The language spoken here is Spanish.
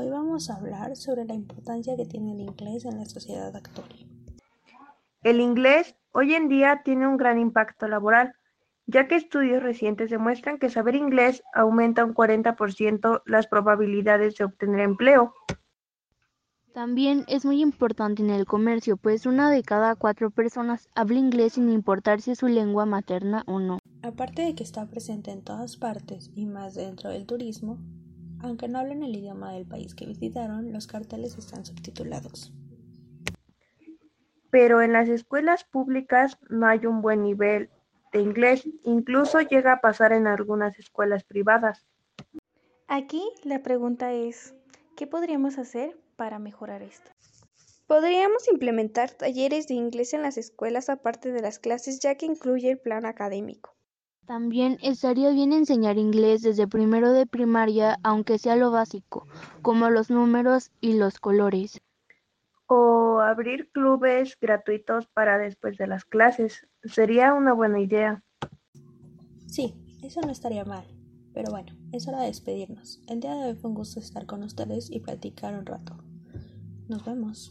Hoy vamos a hablar sobre la importancia que tiene el inglés en la sociedad actual. El inglés hoy en día tiene un gran impacto laboral, ya que estudios recientes demuestran que saber inglés aumenta un 40% las probabilidades de obtener empleo. También es muy importante en el comercio, pues una de cada cuatro personas habla inglés sin importar si es su lengua materna o no. Aparte de que está presente en todas partes y más dentro del turismo, aunque no hablen el idioma del país que visitaron, los carteles están subtitulados. Pero en las escuelas públicas no hay un buen nivel de inglés, incluso llega a pasar en algunas escuelas privadas. Aquí la pregunta es, ¿qué podríamos hacer para mejorar esto? Podríamos implementar talleres de inglés en las escuelas aparte de las clases ya que incluye el plan académico. También estaría bien enseñar inglés desde primero de primaria, aunque sea lo básico, como los números y los colores. O abrir clubes gratuitos para después de las clases. Sería una buena idea. Sí, eso no estaría mal. Pero bueno, es hora de despedirnos. El día de hoy fue un gusto estar con ustedes y platicar un rato. Nos vemos.